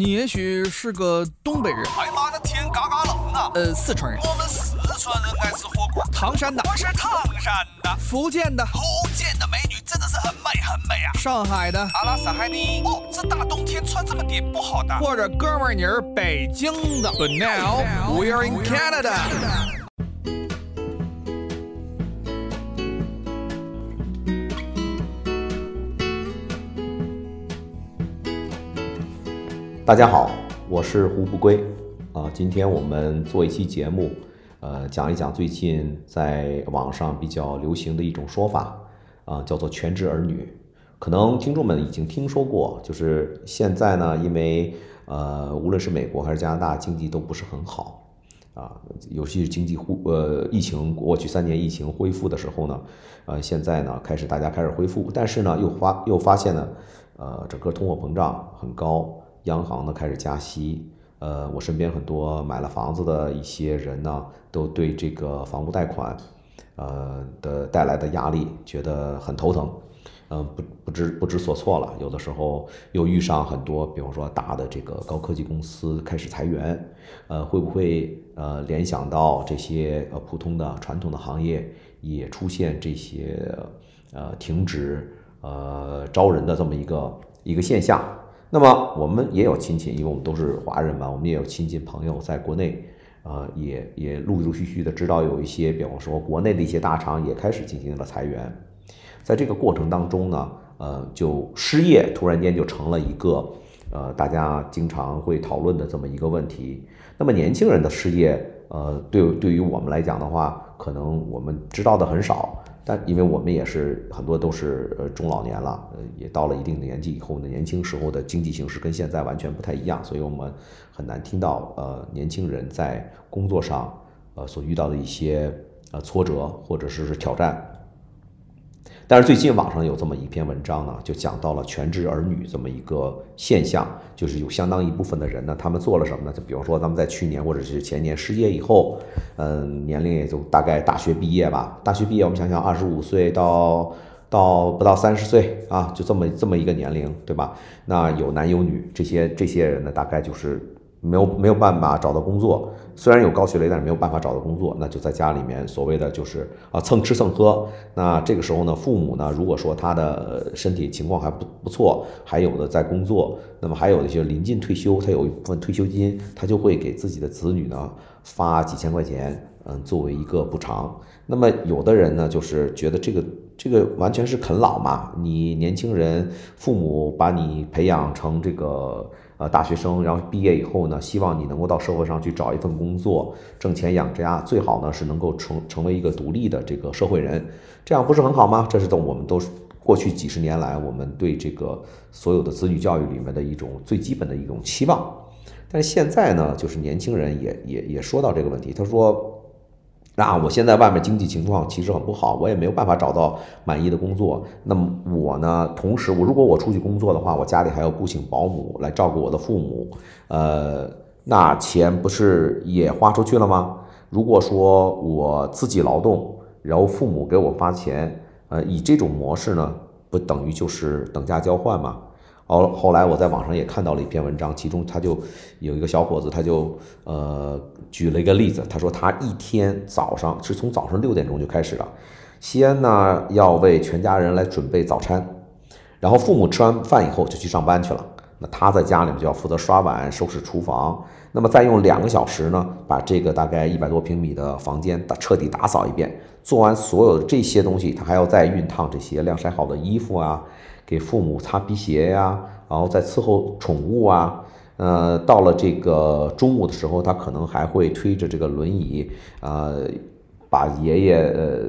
你也许是个东北人，哎妈的天嘎嘎冷啊！呃，四川人，我们四川人爱吃火锅。唐山的，我是唐山的，福建的，福建的美女真的是很美很美啊。上海的，阿拉斯海尼。哦，这大冬天穿这么点不好的。或者哥们儿你是北京的。But now we are in Canada. 大家好，我是胡不归啊。今天我们做一期节目，呃，讲一讲最近在网上比较流行的一种说法啊，叫做全职儿女。可能听众们已经听说过，就是现在呢，因为呃，无论是美国还是加拿大，经济都不是很好啊，尤其是经济恢呃疫情过去三年疫情恢复的时候呢，呃，现在呢开始大家开始恢复，但是呢又发又发现呢，呃，整个通货膨胀很高。央行呢开始加息，呃，我身边很多买了房子的一些人呢，都对这个房屋贷款，呃的带来的压力觉得很头疼，嗯，不不知不知所措了。有的时候又遇上很多，比方说大的这个高科技公司开始裁员，呃，会不会呃联想到这些呃普通的传统的行业也出现这些呃停止呃招人的这么一个一个现象？那么我们也有亲戚，因为我们都是华人嘛，我们也有亲戚朋友在国内，呃，也也陆陆续续的知道有一些，比方说国内的一些大厂也开始进行了裁员，在这个过程当中呢，呃，就失业突然间就成了一个呃大家经常会讨论的这么一个问题。那么年轻人的失业，呃，对对于我们来讲的话，可能我们知道的很少。但因为我们也是很多都是呃中老年了，呃也到了一定的年纪以后呢，年轻时候的经济形势跟现在完全不太一样，所以我们很难听到呃年轻人在工作上呃所遇到的一些呃挫折或者是挑战。但是最近网上有这么一篇文章呢，就讲到了全职儿女这么一个现象，就是有相当一部分的人呢，他们做了什么呢？就比如说咱们在去年或者是前年失业以后，嗯，年龄也就大概大学毕业吧。大学毕业，我们想想，二十五岁到到不到三十岁啊，就这么这么一个年龄，对吧？那有男有女，这些这些人呢，大概就是。没有没有办法找到工作，虽然有高学历，但是没有办法找到工作，那就在家里面所谓的就是啊蹭吃蹭喝。那这个时候呢，父母呢，如果说他的身体情况还不不错，还有的在工作，那么还有一些临近退休，他有一部分退休金，他就会给自己的子女呢发几千块钱，嗯，作为一个补偿。那么有的人呢，就是觉得这个这个完全是啃老嘛，你年轻人，父母把你培养成这个。呃，大学生，然后毕业以后呢，希望你能够到社会上去找一份工作，挣钱养家，最好呢是能够成成为一个独立的这个社会人，这样不是很好吗？这是在我们都是过去几十年来，我们对这个所有的子女教育里面的一种最基本的一种期望。但是现在呢，就是年轻人也也也说到这个问题，他说。那我现在外面经济情况其实很不好，我也没有办法找到满意的工作。那么我呢，同时我如果我出去工作的话，我家里还要雇请保姆来照顾我的父母，呃，那钱不是也花出去了吗？如果说我自己劳动，然后父母给我发钱，呃，以这种模式呢，不等于就是等价交换吗？后后来我在网上也看到了一篇文章，其中他就有一个小伙子，他就呃举了一个例子，他说他一天早上是从早上六点钟就开始了，先呢要为全家人来准备早餐，然后父母吃完饭以后就去上班去了，那他在家里面就要负责刷碗、收拾厨房，那么再用两个小时呢，把这个大概一百多平米的房间打彻底打扫一遍，做完所有的这些东西，他还要再熨烫这些晾晒好的衣服啊。给父母擦皮鞋呀，然后再伺候宠物啊，呃，到了这个中午的时候，他可能还会推着这个轮椅，呃，把爷爷呃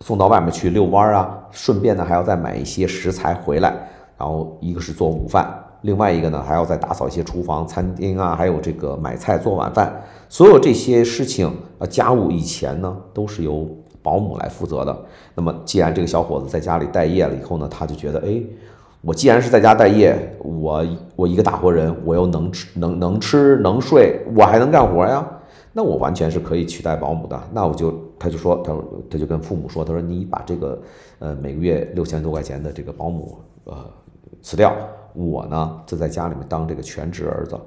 送到外面去遛弯啊，顺便呢还要再买一些食材回来，然后一个是做午饭，另外一个呢还要再打扫一些厨房、餐厅啊，还有这个买菜做晚饭，所有这些事情啊家务以前呢都是由。保姆来负责的。那么，既然这个小伙子在家里待业了以后呢，他就觉得，哎，我既然是在家待业，我我一个大活人，我又能吃能能吃能睡，我还能干活呀，那我完全是可以取代保姆的。那我就他就说，他说他就跟父母说，他说你把这个呃每个月六千多块钱的这个保姆呃辞掉，我呢就在家里面当这个全职儿子。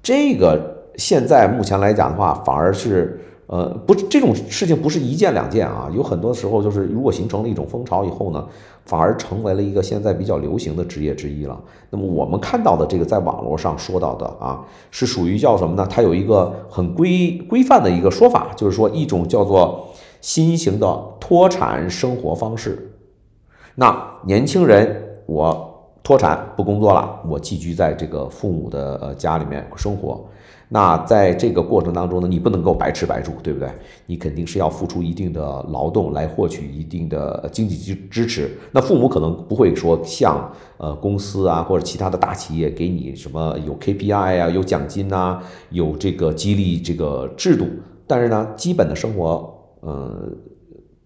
这个现在目前来讲的话，反而是。呃，不，这种事情不是一件两件啊，有很多时候就是，如果形成了一种风潮以后呢，反而成为了一个现在比较流行的职业之一了。那么我们看到的这个在网络上说到的啊，是属于叫什么呢？它有一个很规规范的一个说法，就是说一种叫做新型的脱产生活方式。那年轻人，我脱产不工作了，我寄居在这个父母的呃家里面生活。那在这个过程当中呢，你不能够白吃白住，对不对？你肯定是要付出一定的劳动来获取一定的经济支支持。那父母可能不会说像呃公司啊或者其他的大企业给你什么有 KPI 啊、有奖金呐、有这个激励这个制度，但是呢，基本的生活呃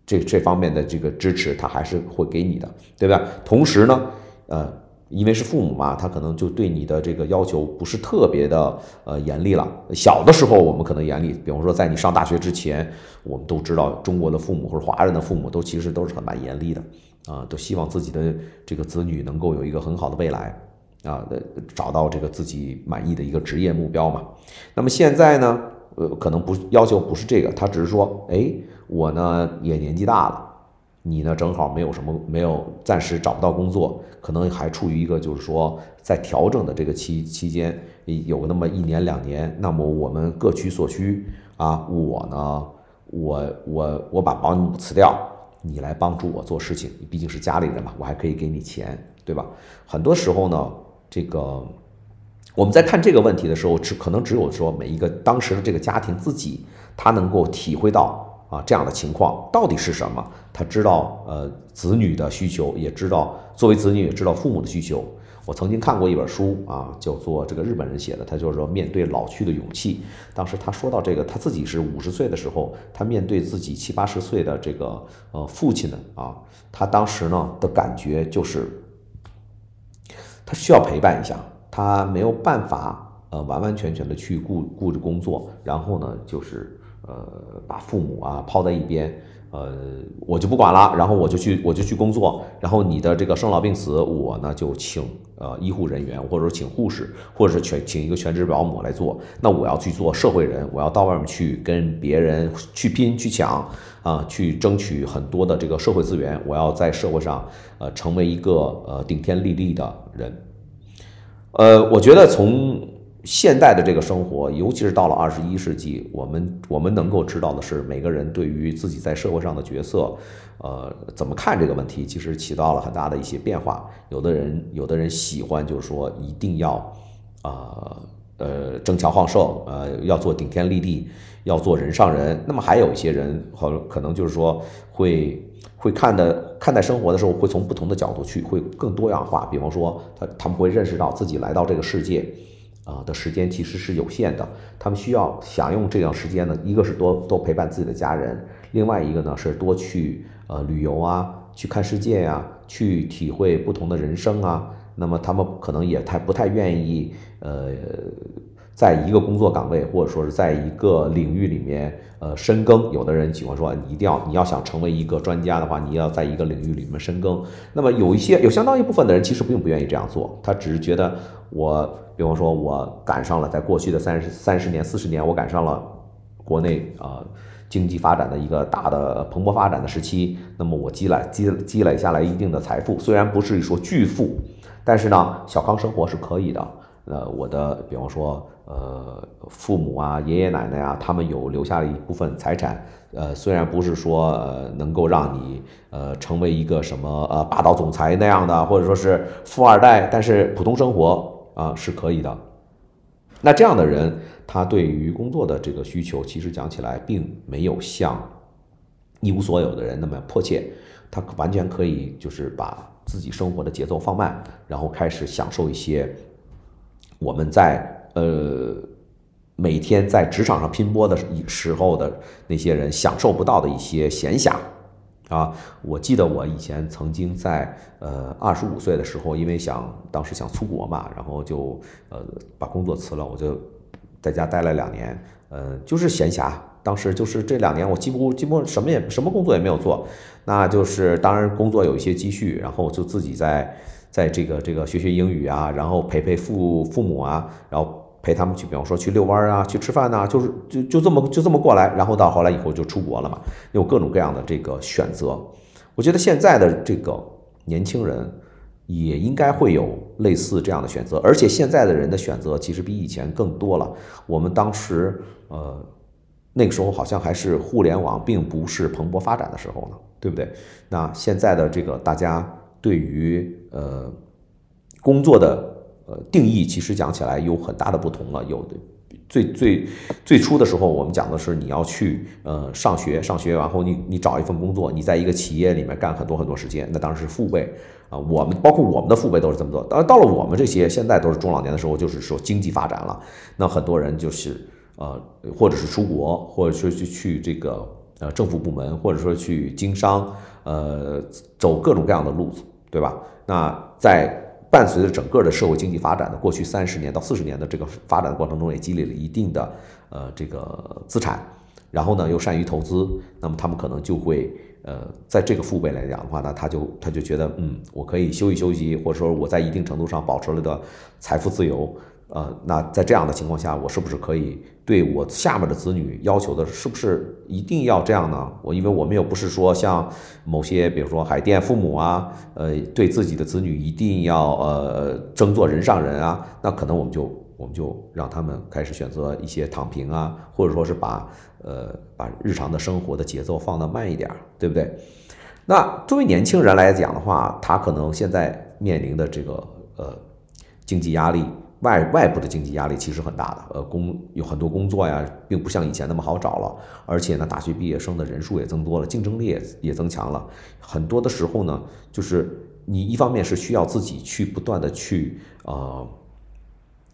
这这方面的这个支持他还是会给你的，对吧？同时呢，呃。因为是父母嘛，他可能就对你的这个要求不是特别的呃严厉了。小的时候我们可能严厉，比方说在你上大学之前，我们都知道中国的父母或者华人的父母都其实都是很蛮严厉的啊，都希望自己的这个子女能够有一个很好的未来啊，呃找到这个自己满意的一个职业目标嘛。那么现在呢，呃，可能不要求不是这个，他只是说，哎，我呢也年纪大了。你呢？正好没有什么，没有暂时找不到工作，可能还处于一个就是说在调整的这个期期间，有那么一年两年。那么我们各取所需啊。我呢，我我我把保姆辞掉，你来帮助我做事情。你毕竟是家里人嘛，我还可以给你钱，对吧？很多时候呢，这个我们在看这个问题的时候，只可能只有说每一个当时的这个家庭自己，他能够体会到。啊，这样的情况到底是什么？他知道，呃，子女的需求，也知道作为子女也知道父母的需求。我曾经看过一本书啊，叫做这个日本人写的，他就是说面对老去的勇气。当时他说到这个，他自己是五十岁的时候，他面对自己七八十岁的这个呃父亲呢啊，他当时呢的感觉就是，他需要陪伴一下，他没有办法呃完完全全的去顾顾着工作，然后呢就是。呃，把父母啊抛在一边，呃，我就不管了，然后我就去，我就去工作，然后你的这个生老病死，我呢就请呃医护人员，或者说请护士，或者是全请一个全职保姆来做。那我要去做社会人，我要到外面去跟别人去拼去抢啊，去争取很多的这个社会资源。我要在社会上呃成为一个呃顶天立地的人。呃，我觉得从。现代的这个生活，尤其是到了二十一世纪，我们我们能够知道的是，每个人对于自己在社会上的角色，呃，怎么看这个问题，其实起到了很大的一些变化。有的人，有的人喜欢，就是说一定要，啊，呃，争强好胜，呃，要做顶天立地，要做人上人。那么还有一些人，可可能就是说会会看的看待生活的时候，会从不同的角度去，会更多样化。比方说，他他们会认识到自己来到这个世界。啊的时间其实是有限的，他们需要享用这段时间呢，一个是多多陪伴自己的家人，另外一个呢是多去呃旅游啊，去看世界呀，去体会不同的人生啊。那么他们可能也太不太愿意呃。在一个工作岗位，或者说是在一个领域里面，呃，深耕。有的人喜欢说，你一定要，你要想成为一个专家的话，你要在一个领域里面深耕。那么有一些，有相当一部分的人其实并不愿意这样做，他只是觉得，我，比方说，我赶上了在过去的三十三十年、四十年，我赶上了国内啊经济发展的一个大的蓬勃发展的时期。那么我积累积积累下来一定的财富，虽然不是说巨富，但是呢，小康生活是可以的。呃，我的比方说，呃，父母啊，爷爷奶奶啊，他们有留下了一部分财产，呃，虽然不是说呃能够让你呃成为一个什么呃霸道总裁那样的，或者说是富二代，但是普通生活啊是可以的。那这样的人，他对于工作的这个需求，其实讲起来并没有像一无所有的人那么迫切，他完全可以就是把自己生活的节奏放慢，然后开始享受一些。我们在呃每天在职场上拼搏的时候的那些人享受不到的一些闲暇啊！我记得我以前曾经在呃二十五岁的时候，因为想当时想出国嘛，然后就呃把工作辞了，我就在家待了两年，呃就是闲暇。当时就是这两年我几乎几乎什么也什么工作也没有做，那就是当然工作有一些积蓄，然后就自己在。在这个这个学学英语啊，然后陪陪父父母啊，然后陪他们去，比方说去遛弯啊，去吃饭呐，就是就就这么就这么过来，然后到后来以后就出国了嘛，有各种各样的这个选择。我觉得现在的这个年轻人也应该会有类似这样的选择，而且现在的人的选择其实比以前更多了。我们当时呃那个时候好像还是互联网并不是蓬勃发展的时候呢，对不对？那现在的这个大家对于呃工作的呃定义，其实讲起来有很大的不同了。有的最最最初的时候，我们讲的是你要去呃上学，上学然后你你找一份工作，你在一个企业里面干很多很多时间，那当然是父辈啊。我们包括我们的父辈都是这么做。当然到了我们这些现在都是中老年的时候，就是说经济发展了，那很多人就是呃或者是出国，或者说去去这个呃政府部门，或者说去经商，呃走各种各样的路子，对吧？那在伴随着整个的社会经济发展的过去三十年到四十年的这个发展的过程中，也积累了一定的呃这个资产，然后呢又善于投资，那么他们可能就会呃在这个父辈来讲的话呢，他就他就觉得嗯，我可以休息休息，或者说我在一定程度上保持了的财富自由。呃，那在这样的情况下，我是不是可以对我下面的子女要求的，是不是一定要这样呢？我因为我们又不是说像某些，比如说海淀父母啊，呃，对自己的子女一定要呃争做人上人啊，那可能我们就我们就让他们开始选择一些躺平啊，或者说是把呃把日常的生活的节奏放得慢一点，对不对？那作为年轻人来讲的话，他可能现在面临的这个呃经济压力。外外部的经济压力其实很大的，呃，工有很多工作呀，并不像以前那么好找了，而且呢，大学毕业生的人数也增多了，竞争力也也增强了。很多的时候呢，就是你一方面是需要自己去不断的去呃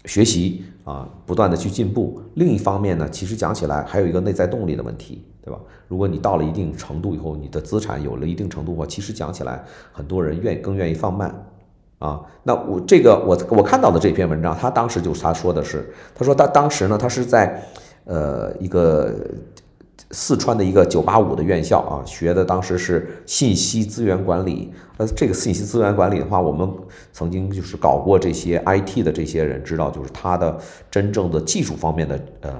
学习啊，不断的去进步；另一方面呢，其实讲起来还有一个内在动力的问题，对吧？如果你到了一定程度以后，你的资产有了一定程度的话，其实讲起来，很多人愿更愿意放慢。啊，那我这个我我看到的这篇文章，他当时就是他说的是，他说他当时呢，他是在呃一个四川的一个九八五的院校啊，学的当时是信息资源管理。呃，这个信息资源管理的话，我们曾经就是搞过这些 IT 的这些人知道，就是他的真正的技术方面的呃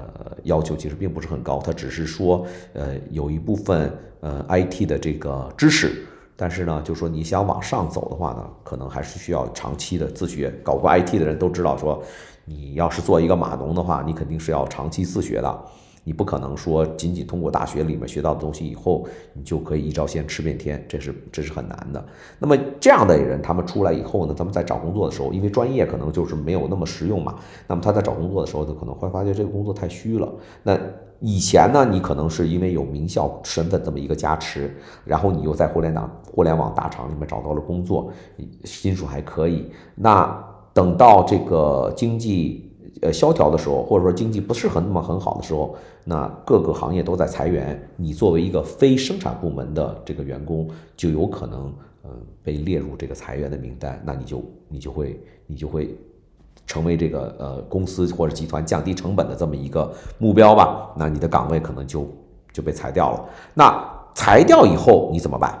要求其实并不是很高，他只是说呃有一部分呃 IT 的这个知识。但是呢，就说你想往上走的话呢，可能还是需要长期的自学。搞过 IT 的人都知道，说你要是做一个码农的话，你肯定是要长期自学的。你不可能说仅仅通过大学里面学到的东西以后，你就可以一招鲜吃遍天，这是这是很难的。那么这样的人，他们出来以后呢，他们在找工作的时候，因为专业可能就是没有那么实用嘛，那么他在找工作的时候，他可能会发现这个工作太虚了。那以前呢，你可能是因为有名校身份这么一个加持，然后你又在互联网互联网大厂里面找到了工作，薪水还可以。那等到这个经济呃萧条的时候，或者说经济不是很那么很好的时候，那各个行业都在裁员，你作为一个非生产部门的这个员工，就有可能嗯被列入这个裁员的名单，那你就你就会你就会。成为这个呃公司或者集团降低成本的这么一个目标吧，那你的岗位可能就就被裁掉了。那裁掉以后你怎么办？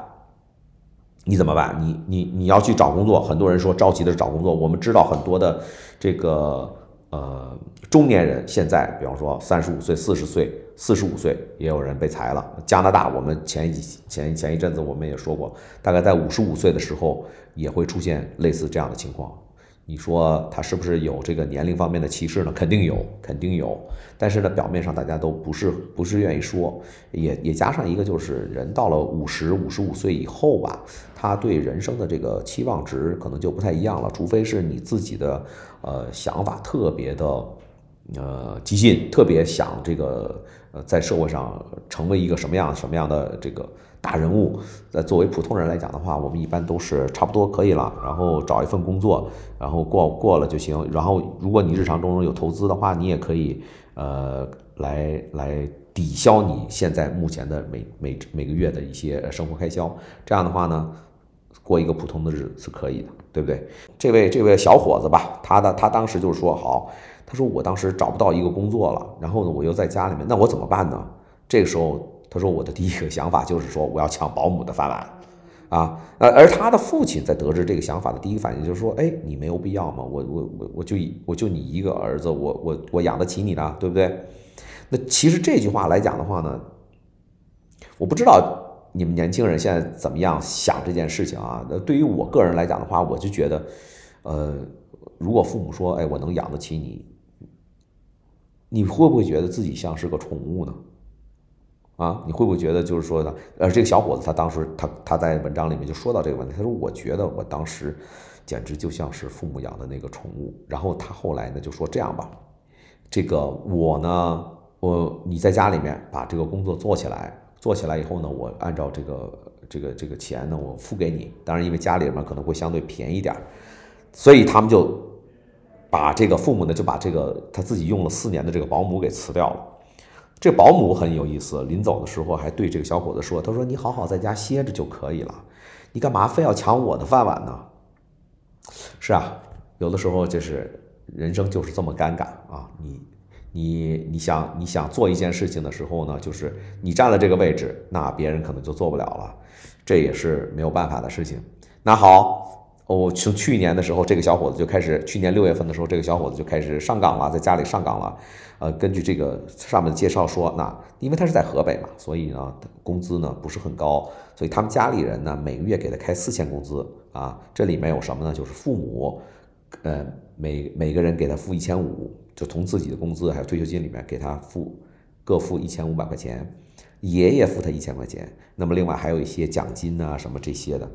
你怎么办？你你你要去找工作，很多人说着急的找工作。我们知道很多的这个呃中年人现在，比方说三十五岁、四十岁、四十五岁，也有人被裁了。加拿大，我们前一前前一阵子我们也说过，大概在五十五岁的时候也会出现类似这样的情况。你说他是不是有这个年龄方面的歧视呢？肯定有，肯定有。但是呢，表面上大家都不是不是愿意说，也也加上一个就是人到了五十五十五岁以后吧，他对人生的这个期望值可能就不太一样了。除非是你自己的呃想法特别的呃激进，特别想这个呃在社会上成为一个什么样什么样的这个。大人物，在作为普通人来讲的话，我们一般都是差不多可以了，然后找一份工作，然后过过了就行。然后，如果你日常中有投资的话，你也可以，呃，来来抵消你现在目前的每每每个月的一些生活开销。这样的话呢，过一个普通的日子是可以的，对不对？这位这位小伙子吧，他的他当时就是说好，他说我当时找不到一个工作了，然后呢，我又在家里面，那我怎么办呢？这个时候。他说：“我的第一个想法就是说，我要抢保姆的饭碗，啊，呃，而他的父亲在得知这个想法的第一反应就是说，哎，你没有必要嘛，我我我我就我就你一个儿子，我我我养得起你的，对不对？那其实这句话来讲的话呢，我不知道你们年轻人现在怎么样想这件事情啊？那对于我个人来讲的话，我就觉得，呃，如果父母说，哎，我能养得起你，你会不会觉得自己像是个宠物呢？啊，你会不会觉得就是说呢？呃，这个小伙子他当时他他在文章里面就说到这个问题，他说我觉得我当时简直就像是父母养的那个宠物。然后他后来呢就说这样吧，这个我呢，我你在家里面把这个工作做起来，做起来以后呢，我按照这个这个这个钱呢，我付给你。当然，因为家里面可能会相对便宜点，所以他们就把这个父母呢就把这个他自己用了四年的这个保姆给辞掉了。这保姆很有意思，临走的时候还对这个小伙子说：“他说你好好在家歇着就可以了，你干嘛非要抢我的饭碗呢？”是啊，有的时候就是人生就是这么尴尬啊！你你你想你想做一件事情的时候呢，就是你占了这个位置，那别人可能就做不了了，这也是没有办法的事情。那好，哦，从去年的时候，这个小伙子就开始，去年六月份的时候，这个小伙子就开始上岗了，在家里上岗了。呃，根据这个上面的介绍说，那因为他是在河北嘛，所以呢，工资呢不是很高，所以他们家里人呢每个月给他开四千工资啊。这里面有什么呢？就是父母，呃，每每个人给他付一千五，就从自己的工资还有退休金里面给他付各付一千五百块钱，爷爷付他一千块钱，那么另外还有一些奖金啊什么这些的。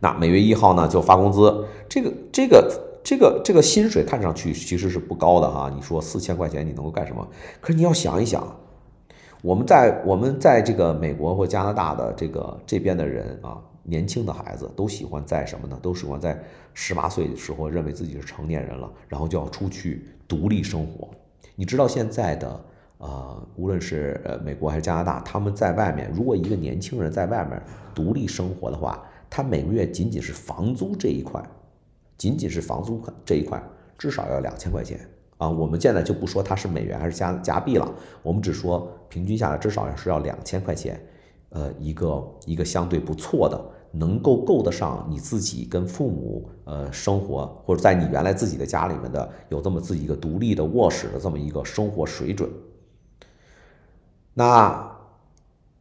那每月一号呢就发工资，这个这个。这个这个薪水看上去其实是不高的哈，你说四千块钱你能够干什么？可是你要想一想，我们在我们在这个美国或加拿大的这个这边的人啊，年轻的孩子都喜欢在什么呢？都喜欢在十八岁的时候认为自己是成年人了，然后就要出去独立生活。你知道现在的呃，无论是呃美国还是加拿大，他们在外面，如果一个年轻人在外面独立生活的话，他每个月仅仅是房租这一块。仅仅是房租这一块，至少要两千块钱啊！我们现在就不说它是美元还是加加币了，我们只说平均下来至少是要两千块钱，呃，一个一个相对不错的，能够够得上你自己跟父母呃生活，或者在你原来自己的家里面的有这么自己一个独立的卧室的这么一个生活水准，那。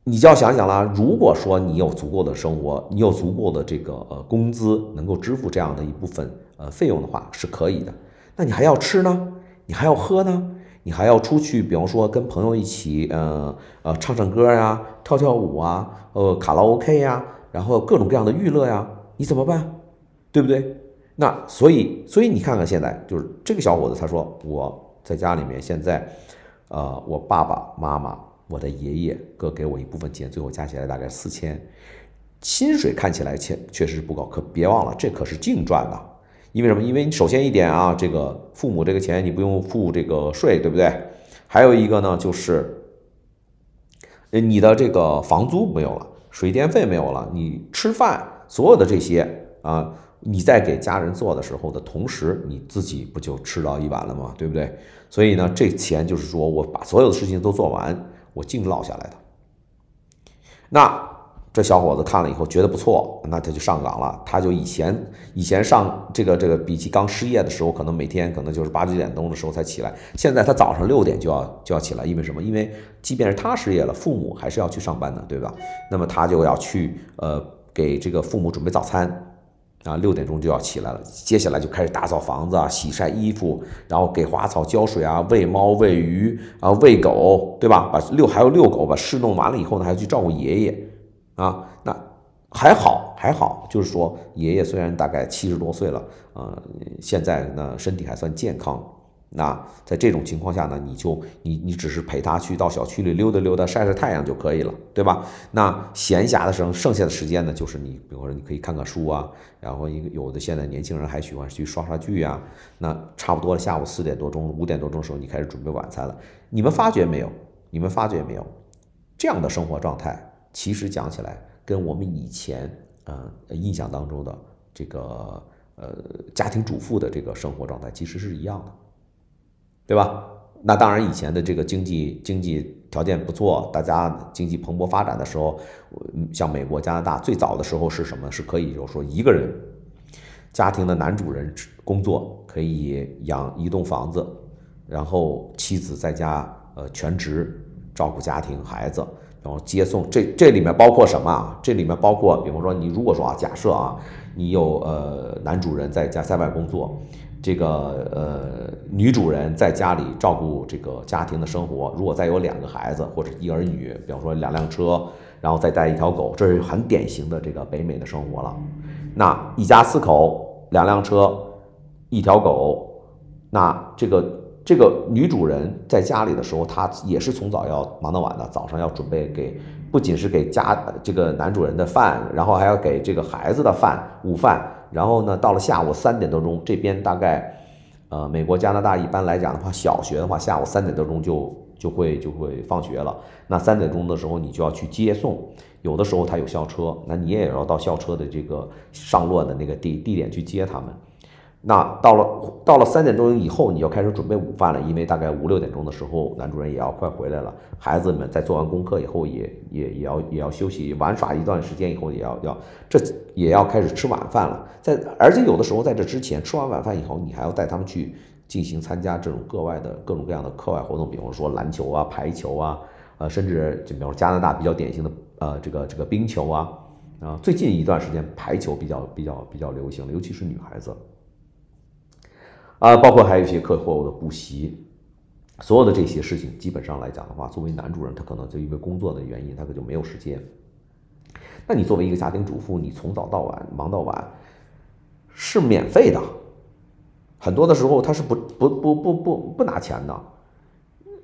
你就要想想了，如果说你有足够的生活，你有足够的这个呃工资，能够支付这样的一部分呃费用的话，是可以的。那你还要吃呢，你还要喝呢，你还要出去，比方说跟朋友一起，呃呃唱唱歌呀，跳跳舞啊，呃卡拉 OK 呀，然后各种各样的娱乐呀，你怎么办？对不对？那所以所以你看看现在就是这个小伙子，他说我在家里面现在，呃我爸爸妈妈。我的爷爷各给我一部分钱，最后加起来大概四千，薪水看起来确确实是不高，可别忘了这可是净赚的。因为什么？因为你首先一点啊，这个父母这个钱你不用付这个税，对不对？还有一个呢，就是你的这个房租没有了，水电费没有了，你吃饭所有的这些啊，你在给家人做的时候的同时，你自己不就吃到一碗了吗？对不对？所以呢，这钱就是说我把所有的事情都做完。我净落下来的，那这小伙子看了以后觉得不错，那他就上岗了。他就以前以前上这个这个，比起刚失业的时候，可能每天可能就是八九点钟的时候才起来。现在他早上六点就要就要起来，因为什么？因为即便是他失业了，父母还是要去上班的，对吧？那么他就要去呃给这个父母准备早餐。啊，六点钟就要起来了，接下来就开始打扫房子啊，洗晒衣服，然后给花草浇水啊，喂猫喂鱼啊，喂狗，对吧？把遛还有遛狗，把事弄完了以后呢，还要去照顾爷爷啊。那还好还好，就是说爷爷虽然大概七十多岁了，嗯，现在呢身体还算健康。那在这种情况下呢，你就你你只是陪他去到小区里溜达溜达、晒晒太阳就可以了，对吧？那闲暇的时候，剩下的时间呢，就是你，比如说你可以看看书啊，然后一个有的现在年轻人还喜欢去刷刷剧啊。那差不多了，下午四点多钟、五点多钟的时候，你开始准备晚餐了。你们发觉没有？你们发觉没有？这样的生活状态，其实讲起来跟我们以前呃印象当中的这个呃家庭主妇的这个生活状态其实是一样的。对吧？那当然，以前的这个经济经济条件不错，大家经济蓬勃发展的时候，像美国、加拿大最早的时候是什么？是可以就是说一个人家庭的男主人工作可以养一栋房子，然后妻子在家呃全职照顾家庭孩子，然后接送。这这里面包括什么啊？这里面包括，比方说你如果说啊，假设啊，你有呃男主人在家在外工作。这个呃，女主人在家里照顾这个家庭的生活，如果再有两个孩子或者一儿女，比方说两辆车，然后再带一条狗，这是很典型的这个北美的生活了。那一家四口，两辆车，一条狗，那这个这个女主人在家里的时候，她也是从早要忙到晚的，早上要准备给，不仅是给家这个男主人的饭，然后还要给这个孩子的饭，午饭。然后呢，到了下午三点多钟，这边大概，呃，美国、加拿大一般来讲的话，小学的话，下午三点多钟就就会就会放学了。那三点钟的时候，你就要去接送，有的时候他有校车，那你也要到校车的这个上落的那个地地点去接他们。那到了到了三点钟以后，你要开始准备午饭了，因为大概五六点钟的时候，男主人也要快回来了。孩子们在做完功课以后，也也也要也要休息玩耍一段时间以后，也要要这也要开始吃晚饭了。在而且有的时候在这之前吃完晚饭以后，你还要带他们去进行参加这种各外的各种各样的课外活动，比方说篮球啊、排球啊，呃，甚至就比方说加拿大比较典型的呃这个这个冰球啊啊，最近一段时间排球比较比较比较流行，尤其是女孩子。啊，包括还有一些课后的补习，所有的这些事情，基本上来讲的话，作为男主人，他可能就因为工作的原因，他可就没有时间。那你作为一个家庭主妇，你从早到晚忙到晚，是免费的，很多的时候他是不不不不不不拿钱的。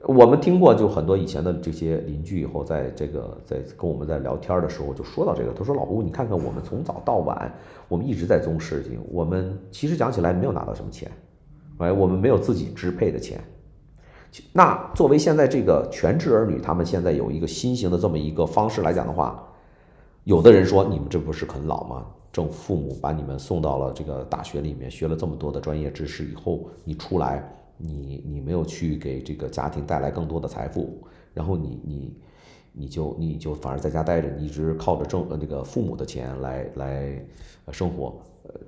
我们听过，就很多以前的这些邻居，以后在这个在跟我们在聊天的时候就说到这个，他说：“老吴，你看看我们从早到晚，我们一直在做事情，我们其实讲起来没有拿到什么钱。”哎，我们没有自己支配的钱。那作为现在这个全职儿女，他们现在有一个新型的这么一个方式来讲的话，有的人说，你们这不是很老吗？正父母把你们送到了这个大学里面，学了这么多的专业知识以后，你出来，你你没有去给这个家庭带来更多的财富，然后你你你就你就反而在家待着，你一直靠着挣呃这个父母的钱来来生活，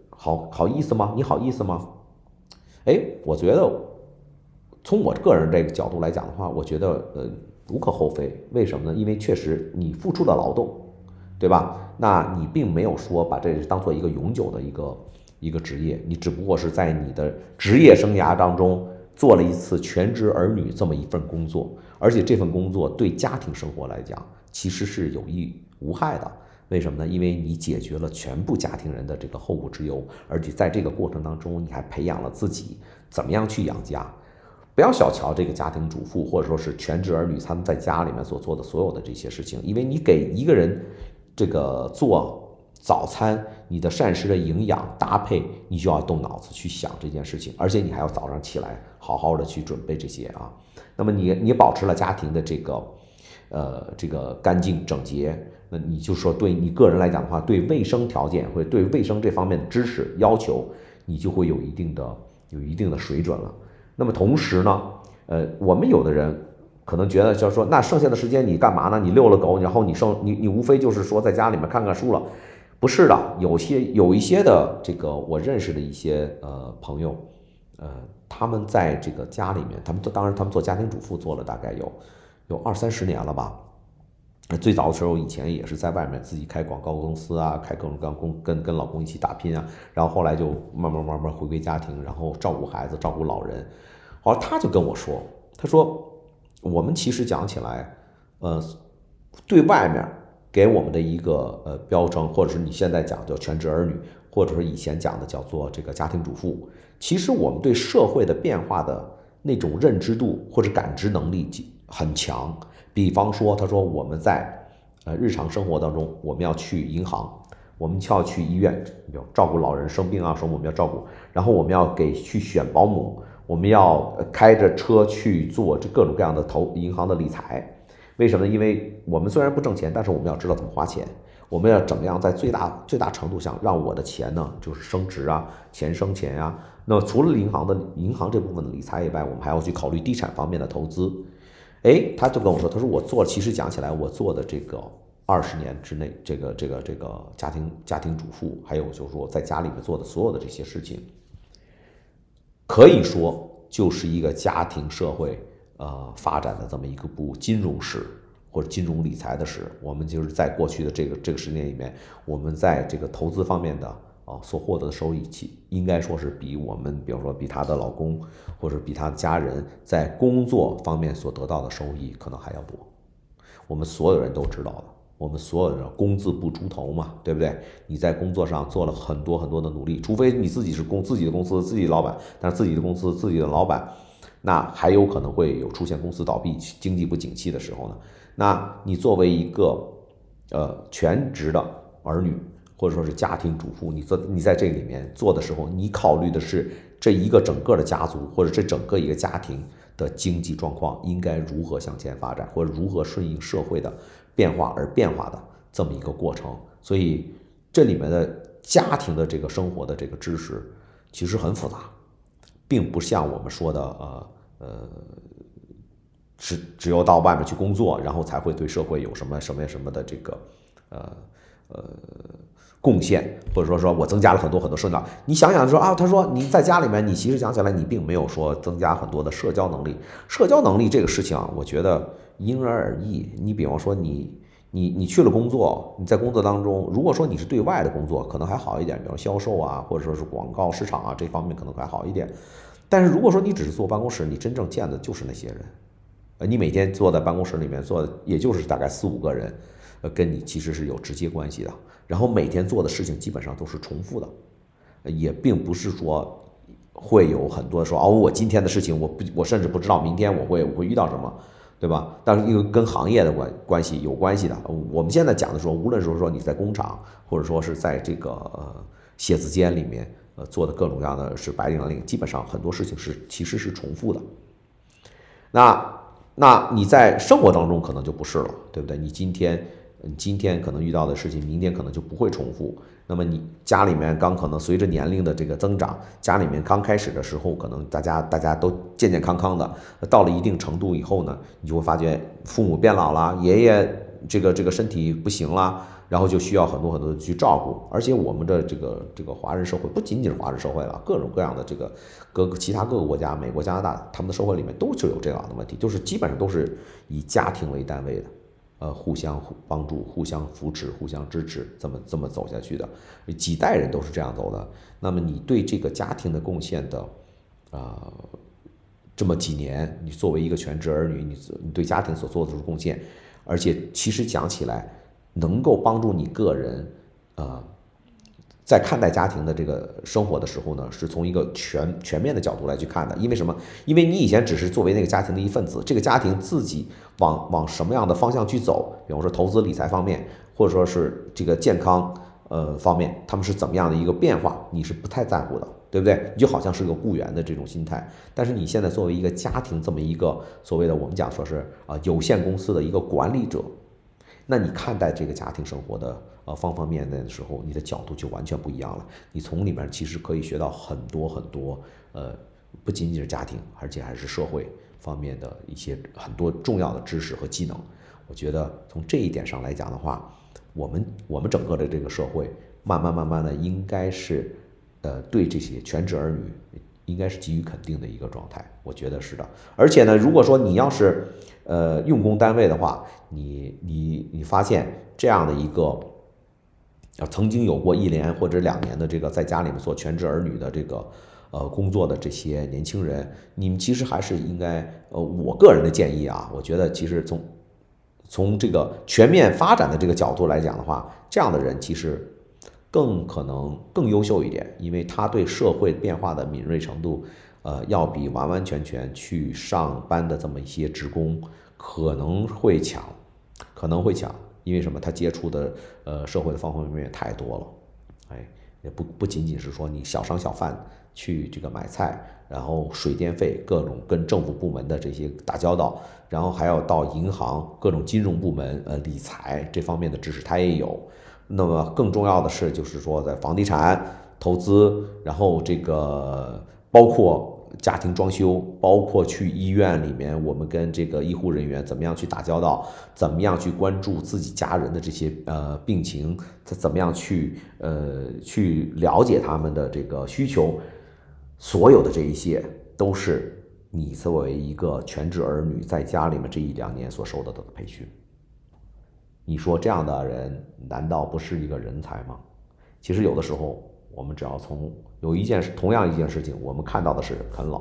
好好意思吗？你好意思吗？哎，我觉得从我个人这个角度来讲的话，我觉得呃无可厚非。为什么呢？因为确实你付出的劳动，对吧？那你并没有说把这当做一个永久的一个一个职业，你只不过是在你的职业生涯当中做了一次全职儿女这么一份工作，而且这份工作对家庭生活来讲其实是有益无害的。为什么呢？因为你解决了全部家庭人的这个后顾之忧，而且在这个过程当中，你还培养了自己怎么样去养家。不要小瞧这个家庭主妇或者说是全职儿女，他们在家里面所做的所有的这些事情，因为你给一个人这个做早餐，你的膳食的营养搭配，你就要动脑子去想这件事情，而且你还要早上起来好好的去准备这些啊。那么你你保持了家庭的这个呃这个干净整洁。那你就说，对你个人来讲的话，对卫生条件或者对卫生这方面的知识要求，你就会有一定的有一定的水准了。那么同时呢，呃，我们有的人可能觉得，就是说，那剩下的时间你干嘛呢？你遛了狗，然后你剩你你无非就是说在家里面看看书了，不是的。有些有一些的这个我认识的一些呃朋友，呃，他们在这个家里面，他们当然他们做家庭主妇做了大概有有二三十年了吧。最早的时候，以前也是在外面自己开广告公司啊，开各种各样工，跟跟老公一起打拼啊。然后后来就慢慢慢慢回归家庭，然后照顾孩子，照顾老人。好，他就跟我说，他说我们其实讲起来，呃，对外面给我们的一个呃标称，或者是你现在讲叫全职儿女，或者是以前讲的叫做这个家庭主妇，其实我们对社会的变化的那种认知度或者感知能力很强。比方说，他说我们在呃日常生活当中，我们要去银行，我们就要去医院，要照顾老人生病啊，说我们要照顾，然后我们要给去选保姆，我们要开着车去做这各种各样的投银行的理财。为什么？因为我们虽然不挣钱，但是我们要知道怎么花钱，我们要怎么样在最大最大程度上让我的钱呢，就是升值啊，钱生钱呀。那么除了银行的银行这部分的理财以外，我们还要去考虑地产方面的投资。哎，他就跟我说，他说我做，其实讲起来，我做的这个二十年之内，这个这个这个家庭家庭主妇，还有就是说在家里面做的所有的这些事情，可以说就是一个家庭社会呃发展的这么一个部金融史或者金融理财的史。我们就是在过去的这个这个十年里面，我们在这个投资方面的啊所获得的收益，其应该说是比我们，比如说比她的老公或者比她的家人在工作方面所得到的收益可能还要多。我们所有人都知道了，我们所有人工字不出头嘛，对不对？你在工作上做了很多很多的努力，除非你自己是公自己的公司自己老板，但是自己的公司自己的老板，那还有可能会有出现公司倒闭、经济不景气的时候呢。那你作为一个呃全职的儿女，或者说是家庭主妇，你做你在这里面做的时候，你考虑的是这一个整个的家族或者这整个一个家庭的经济状况应该如何向前发展，或者如何顺应社会的变化而变化的这么一个过程。所以这里面的家庭的这个生活的这个知识其实很复杂，并不像我们说的呃呃。只只有到外面去工作，然后才会对社会有什么什么什么的这个，呃呃贡献，或者说说我增加了很多很多社交。你想想说啊，他说你在家里面，你其实讲起来，你并没有说增加很多的社交能力。社交能力这个事情啊，我觉得因人而异。你比方说你你你去了工作，你在工作当中，如果说你是对外的工作，可能还好一点，比如销售啊，或者说是广告市场啊这方面可能还好一点。但是如果说你只是坐办公室，你真正见的就是那些人。呃，你每天坐在办公室里面坐，也就是大概四五个人，呃，跟你其实是有直接关系的。然后每天做的事情基本上都是重复的，也并不是说会有很多说哦，我今天的事情我不，我甚至不知道明天我会我会遇到什么，对吧？但是因为跟行业的关关系有关系的，我们现在讲的说，无论是说你在工厂，或者说是在这个呃写字间里面，呃做的各种各样的是白领蓝领，基本上很多事情是其实是重复的。那那你在生活当中可能就不是了，对不对？你今天，你今天可能遇到的事情，明天可能就不会重复。那么你家里面刚可能随着年龄的这个增长，家里面刚开始的时候，可能大家大家都健健康康的，到了一定程度以后呢，你就会发觉父母变老了，爷爷这个这个身体不行了。然后就需要很多很多的去照顾，而且我们的这个这个华人社会不仅仅是华人社会了，各种各样的这个各个其他各个国家，美国、加拿大，他们的社会里面都是有这样的问题，就是基本上都是以家庭为单位的，呃，互相帮助、互相扶持、互相支持，这么这么走下去的，几代人都是这样走的。那么你对这个家庭的贡献的，啊，这么几年，你作为一个全职儿女，你你对家庭所做的贡献，而且其实讲起来。能够帮助你个人，啊，在看待家庭的这个生活的时候呢，是从一个全全面的角度来去看的。因为什么？因为你以前只是作为那个家庭的一份子，这个家庭自己往往什么样的方向去走，比方说投资理财方面，或者说是这个健康呃方面，他们是怎么样的一个变化，你是不太在乎的，对不对？你就好像是个雇员的这种心态。但是你现在作为一个家庭这么一个所谓的我们讲说是啊有限公司的一个管理者。那你看待这个家庭生活的呃方方面面的时候，你的角度就完全不一样了。你从里面其实可以学到很多很多，呃，不仅仅是家庭，而且还是社会方面的一些很多重要的知识和技能。我觉得从这一点上来讲的话，我们我们整个的这个社会，慢慢慢慢的应该是，呃，对这些全职儿女。应该是给予肯定的一个状态，我觉得是的。而且呢，如果说你要是呃用工单位的话，你你你发现这样的一个，曾经有过一年或者两年的这个在家里面做全职儿女的这个呃工作的这些年轻人，你们其实还是应该呃我个人的建议啊，我觉得其实从从这个全面发展的这个角度来讲的话，这样的人其实。更可能更优秀一点，因为他对社会变化的敏锐程度，呃，要比完完全全去上班的这么一些职工可能会强，可能会强，因为什么？他接触的呃社会的方方面面太多了，哎，也不不仅仅是说你小商小贩去这个买菜，然后水电费各种跟政府部门的这些打交道，然后还要到银行各种金融部门呃理财这方面的知识，他也有。那么更重要的是，就是说在房地产投资，然后这个包括家庭装修，包括去医院里面，我们跟这个医护人员怎么样去打交道，怎么样去关注自己家人的这些呃病情，怎么样去呃去了解他们的这个需求，所有的这一些都是你作为一个全职儿女在家里面这一两年所受到的培训。你说这样的人难道不是一个人才吗？其实有的时候，我们只要从有一件事，同样一件事情，我们看到的是啃老；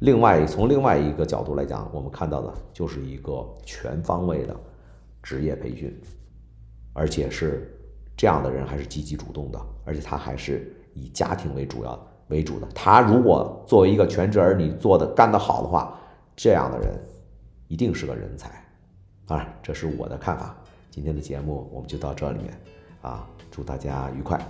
另外从另外一个角度来讲，我们看到的就是一个全方位的职业培训，而且是这样的人还是积极主动的，而且他还是以家庭为主要为主的。他如果作为一个全职儿女做的干得好的话，这样的人一定是个人才。当然，这是我的看法。今天的节目我们就到这里面，啊，祝大家愉快。